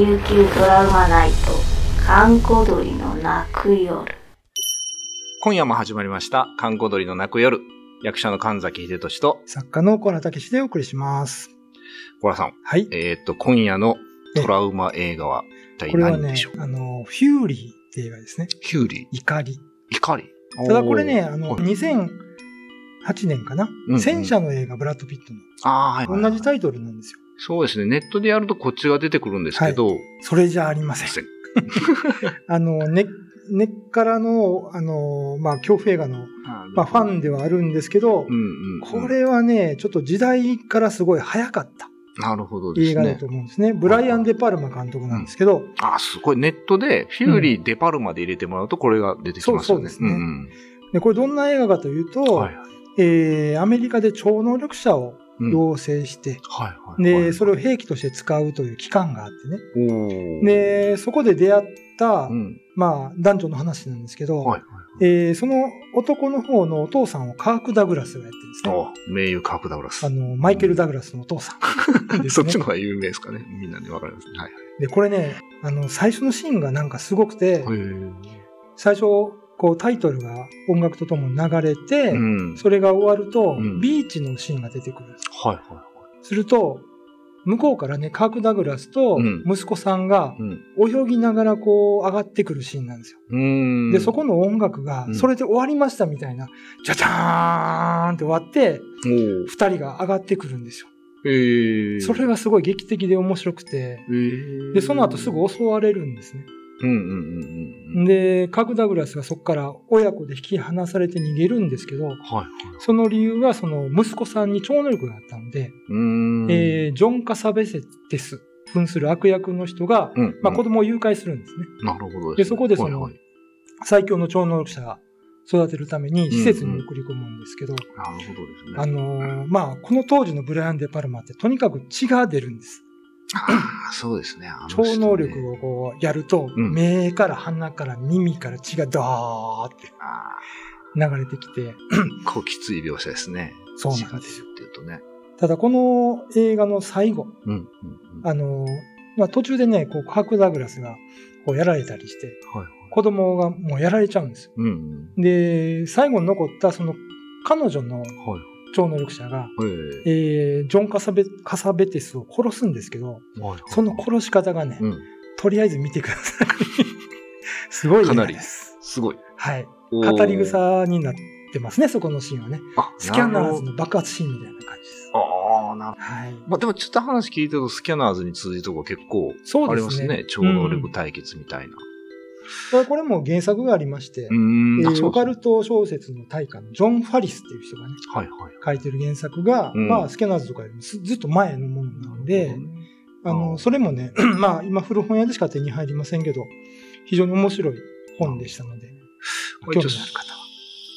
琉球ドラマナイト閑古鳥の泣く夜今夜も始まりました、観光鳥の泣く夜。役者の神崎秀俊と、作家の小原武史でお送りします。小原さん。はい。えーっと、今夜のトラウマ映画は一体これはね何でしょう、あの、フューリーって映画ですね。ヒューリー、怒り。怒り？ただこれね、あの、おーはい2008年かな、うんうん戦車の映画、ブラッド・ピットあーはい。の。同じタイトルなんですよ。そうですね。ネットでやるとこっちが出てくるんですけど、それじゃありません。あの、根、根っからの、あの、まあ、恐怖映画の、まあ、ファンではあるんですけど、うんうんうん。これはね、ちょっと時代からすごい早かったなるほどですね映画だと。思うんですね。ブライアン・デ・パルマ監督なんですけど、あ、すごい。ネットで、フューリー、デパルマで入れてもらうと、これが出てきますよね。そうそうですねんで、これどんな映画かというと、うん。はい。えーアメリカで超能力者をうん養成して。で、それをへ兵器として使うという期間があってね。で、そこで出会った、うん。まあ、男女の話なんですけど、はいはい。えーその男の方のお父さんをカーク・ダグラスがやってるんですね。お名優カークダグラス。あの、マイケル・ダグラスのお父さんですそね、っちの方が有名ですかね。みんなでわかりますね。はい。で、これね、あの、最初のシーンがなんかすごくて、最初、こうタイトルが音楽とともに流れて、うん。それが終わると、うんビーチのシーンが出てくるんです。はいはいはい。すると、向こうからね、カーク・ダグラスとうん息子さんがうん。泳ぎながらこう上がってくるシーンなんですよ。うーん。で、そこの音楽がう、んそれで終わりましたみたいな、じゃじゃーんって終わって、二人が上がってくるんですよ。へーそれがすごい劇的で面白くて、へーで、その後すぐ襲われるんですね。うんうんうんうん。で、カーク・ダグラスがそこから親子で引き離されて逃げるんですけど、はいはい。その理由はその息子さんに超能力があったので。えージョン・カサベセテス、扮する悪役の人が、うん。まあ、子供を誘拐するんですね。なるほどで、そこでそのはいはい、最強の超能力者が育てるために施設に送り込むんですけど、なるほどですね。あのーまあ、この当時のブライアン・デ・パルマってとにかく血が出るんです。ああ、そうですね。あの人ね超能力をこうやると、うん目から鼻から耳から血がドーってあ流れてきて、ーこうきつい描写ですね。そうなんですよ。っていうとね。ただこの映画の最後、うん。うんうん。あのーまあ、途中でね、こう、カーク・ダグラスがこうやられたりして、はいはい。子供がもうやられちゃうんですよ。うんうん。で、最後に残ったその彼女のはい。超能力者が、ええージョンカサベ・カサベテスを殺すんですけど、その殺し方がね、うん。とりあえず見てください。すごいかなりです。すごい。はい。語り。草になってますね、そこのシーンはね。あ、スキャナーズの爆発シーンみたいな感じです。ああ、なるはい。まあでもちょっと話聞いてるとスキャナーズに通じるとこ結構そうですね。ありますね。超能力対決みたいな。これこれも原作がありまして、えーオカルト。ト小説の大家のジョン・ファリスっていう人がね、はいはい。書いてる原作が、うんまあ、スキャナーズとかよりもずずっと前のものなので、あの、それもね、まあ、今古本屋でしか手に入りませんけど、非常に面白い本でしたので、興味のある方は。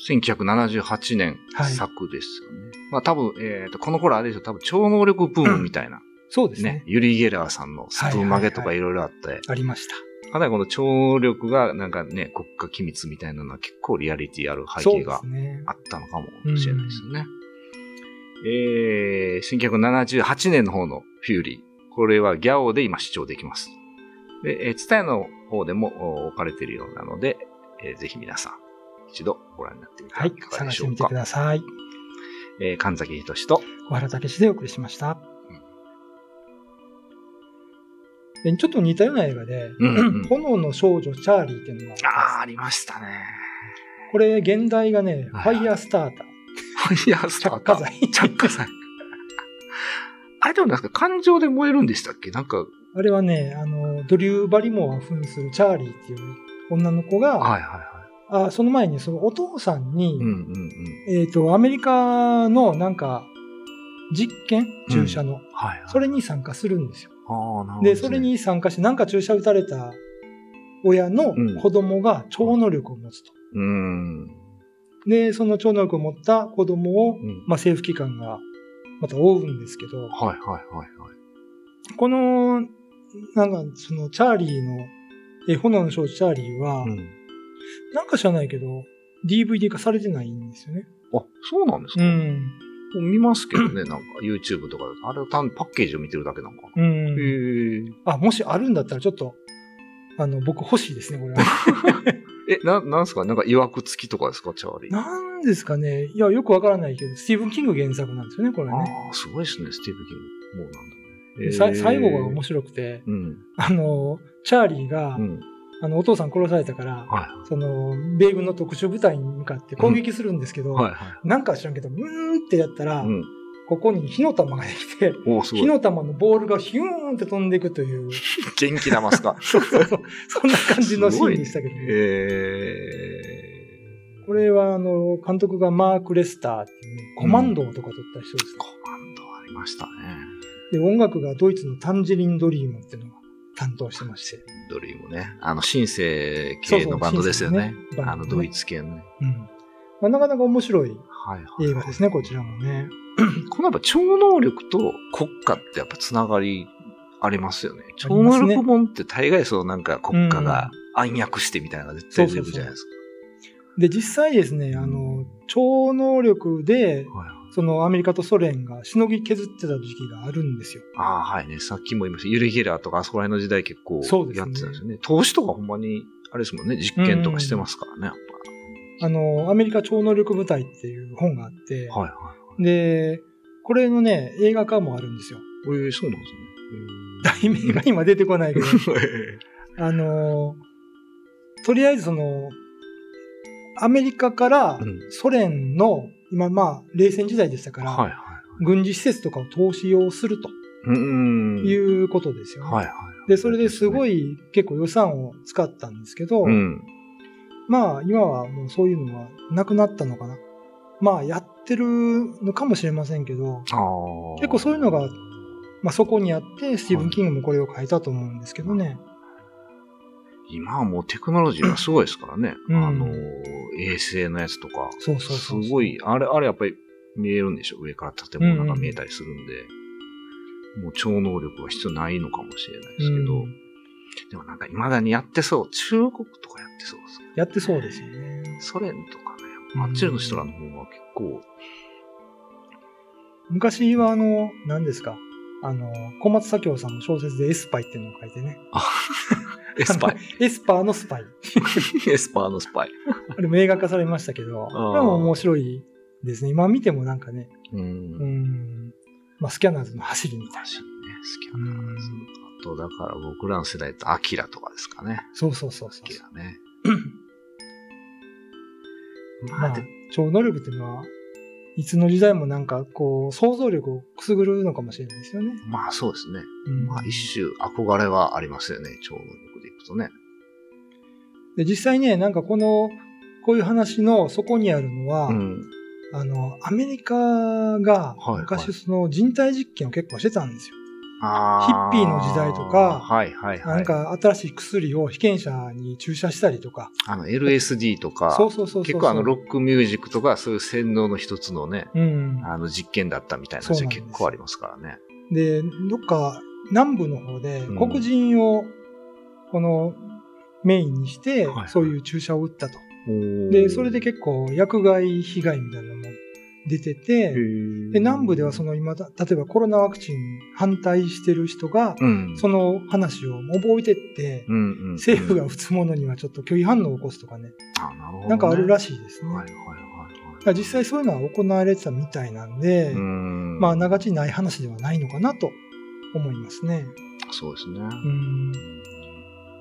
1978年はい作ですよね。まあ多分、えっ、と、この頃あれでしょ、多分超能力ブームみたいな。そうですねね。ユリ・ゲラーさんのスプーン曲げとかいろいろあって、ありました。かなりこの超能力がなんかね、国家機密みたいなのは結構リアリティある背景が。あったのかもしれないですよね。えー、1978年の方のフューリー。これはギャオで今視聴できます。で、えー、ツタヤの方でもお置かれているようなので、えーぜひ皆さん一度ご覧になってみてははい探して。みてください。えー神崎仁と、小原武史でお送りしました。でちょっと似たような映画で、うんうん 炎の少女チャーリーっていうのがああ、あありましたね。これ、現代がね、フはいァイヤースターター。ファイヤースターター。着火剤。着火剤。あれでもなんですか、感情で燃えるんでしたっけ？なんか、あれはね、あの、ドリュー・バリモアを扮するチャーリーっていう女の子が、はいはいはい。あその前にそのお父さんに、うんうんうん。えっ、と、アメリカのなんか、実験注射の、はい、はい。それに参加するんですよ。ああ、なるほど、で、それ、に参加して、なんか注射打たれた親のうん子供が超能力を持つと。うーん。で、その超能力を持った子供を、うんまあ、政府機関がまた追うんですけど、はいはいはいはい。この、なんか、その、チャーリーの、え、炎の少女チャーリーは、うん。なんか知らないけど、DVD 化されてないんですよね。あ、そうなんですか、うん。見ますけどね、なんか YouTube とか。あれは単にパッケージを見てるだけなんかな。うん。あ、もしあるんだったらちょっと、あの、僕欲しいですね、これは。え、な、なんすか？なんか曰く付きとかですか？チャーリー。なんですかね。いや、よくわからないけど、スティーブン・キング原作なんですよね、これね。ああ、すごいですね、スティーブ・キング。もうなんだね。最後が面白くて、うん。あの、チャーリーが、うん。あの、お父さん殺されたから、はその、米軍の特殊部隊に向かって攻撃するんですけど、い。はいはなんか知らんけど、ブーンってやったら、い。うん。ここに火の玉ができて。火の玉のボールがヒューンって飛んでいくという、元気玉っすか？そ うそうそう、そんな感じのシーンでしたけどね。えこれは、あの、監督がマーク・レスターっていうね、コマンドとか撮った人ですー、コマンドありましたね。ね。で、音楽がドイツのタンジェリン・ドリームっていうのが担当してまして。ドリームね。あの、シンセ系のバンドですよね。そうそうねあの、ドイツ系のね。うん。まあ、なかなか面白いはいはい。映画ですね、こちらもね。このやっぱ超能力と国家ってやっぱつながりありますよね。超能力本って大概そうなんか国家が暗躍してみたいなのが絶対出てくるじゃないですで、実際ですね、あの、超能力で、か。はいはいそのアメリカとソ連がしのぎ削ってた時期があるんですよ。ああ、はいね。さっきも言いました。ユリ・ゲラーとかあそこら辺の時代結構やってたんですよね。投資とかほんまに、あれですもんね、実験とかしてますからね、やっあの、アメリカ超能力部隊っていう本があって、ぱ。はいはで、これのね、映画化もあるんですよ。い。ええそうなんですね。題名が今出てこないけど、え あの、とりあえずその、アメリカからうんソ連の、今まあ、冷戦時代でしたから、はいはい。軍事施設とかを投資をするとうん。いうことですよね。はいはい。で、それですごい。い結構予算を使ったんですけど、うん。まあ今はもうそういうのはなくなったのかな。まあやってるのかもしれませんけど。結構そういうのが、まあそこにあって、スティーブン・キングもこれを書いたと思うんですけどね。今はもうテクノロジーがすごいですからね。うんあの、衛星のやつとか。そうそうそうすごい、あれ、あれやっぱり見えるんでしょ？上から建物が見えたりするんで。もう超能力は必要ないのかもしれないですけど。うんでもなんか未だにやってそう。中国とかやってそうですね。やってそうですよね。ソ連とかね。うんあっちの人らの方が結構、昔はあの、何ですか？あの、小松左京さんの小説でエスパイっていうのを書いてね。エスパイ。エスパーのスパイ。エスパーのスパイ。あれも映画化されましたけど、これも面白いですね。今見てもなんかね、う。うんん、まあスキャナーズの走りみたいな。確かにね、好きなーズ。あと、だから僕らの世代とアキラとかですかね。そうそうそうそうアキラね。まあ超能力っていうのは、いつの時代もなんか、こう、想像力をくすぐるのかもしれないですよね。まあそうですね。うんまあ一種憧れはありますよね、超能力とね。で、実際ね、なんかこの、こういう話の底にあるのは、うん。あの、アメリカがはいはい昔その人体実験を結構してたんですよ。あヒッピーの時代とかはいはいはい。なんか新しい薬を被験者に注射したりとか。あの LSD とか、そうそうそう。結構あのロックミュージックとかそういう洗脳の一つのね、うん。あの実験だったみたいな話結構ありますからね。で、どっか南部の方でうん黒人をこのメインにしてそういう注射を打ったと。でで、それで結構薬害被害みたいなのも出てて、で、南部ではその今だ、例えばコロナワクチン反対してる人が、うん、その話を覚えてって、うんうんうん政府が打つものにはちょっと拒否反応を起こすとかね、あななんかあるらしいですね。はいはいはい実際そういうのは行われてたみたいなんで、うんまあ、あながちない話ではないのかなと思いますね。そうですね。うん。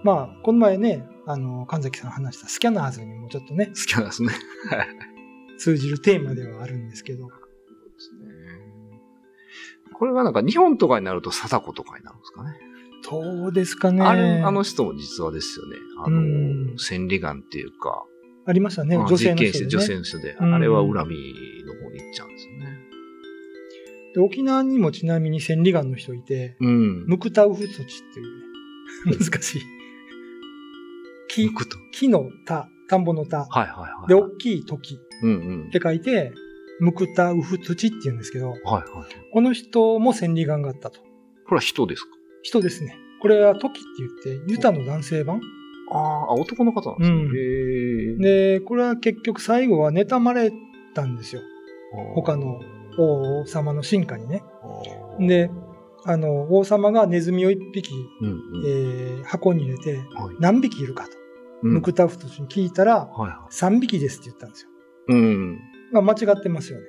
まあ、この前ね、あの、神崎さん話したスキャナーズにもちょっとね、好きなんですね。はい。通じるテーマではあるんですけど。そうですね。これはなんか日本とかになると貞子とかになるんですかね。どうですかね。あれ、あの人も実はですよね。あの、うん千里眼っていうか、ありましたね、まあ女性の人で、ね。女性の人で、うんあれは恨みの方に行っちゃうんですよね。で沖縄にもちなみに千里眼の人いて、うん。ムクタウフ土地っていうね、難しい。木。木の田、田んぼの田。はいはいはい。で、大きい時うんうんっ。て書いて、ムクタウフ土って言うんですけど、はいはい。この人も千里眼があったと。これは人ですか？人ですね。これは時って言って、ユタの男性版あーあ、男の方なんですね。うん。で、これは結局最後は妬まれたんですよ。他の王様の進化にね。で、あの、王様がネズミを一匹、うんうんえー箱に入れてはい何匹いるかと、うんムクタフト氏に聞いたら、はいは3匹ですって言ったんですよ。い。うん。まあ間違ってますよね。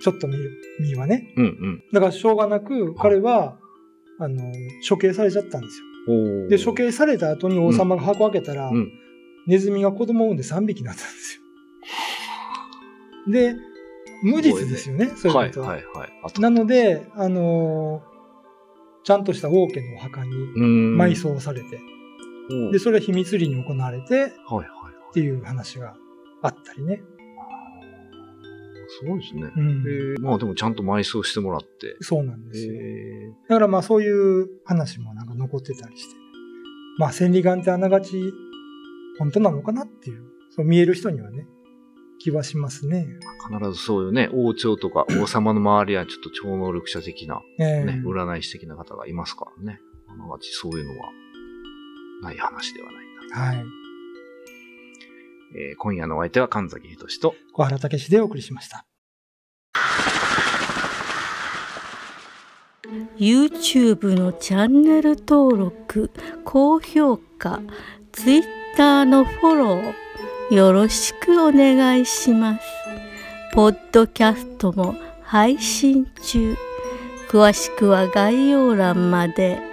ちょっと見る、見はね。うんうん。だからしょうがなく、彼は、あの、処刑されちゃったんですよ。で、処刑された後に王様が箱開けたら、うん。ネズミが子供を産んで3匹になったんですよ。で、無実ですよね、そういうはいことは。はいはい。あと、なので、あのーちゃんとした王家のお墓にうん埋葬されて、で、それは秘密裏に行われてはいはいはい。っていう話があったりね。すごいですね。うんえーまあでもちゃんと埋葬してもらって。そうなんですよ。えだからまあそういう話もなんか残ってたりして。まあ千里眼ってあながち本当なのかなっていう、そう見える人にはね、気はしますね。ー必ずそういうね、王朝とか 王様の周りはちょっと超能力者的な、ええね、占い師的な方がいますからね。あながちそういうのはない話ではないんだ。はい。えー今夜のお相手は神崎仁と、小原武史でお送りしました。YouTube のチャンネル登録高評価 Twitter のフォローよろしくお願いしますポッドキャストも配信中詳しくは概要欄まで。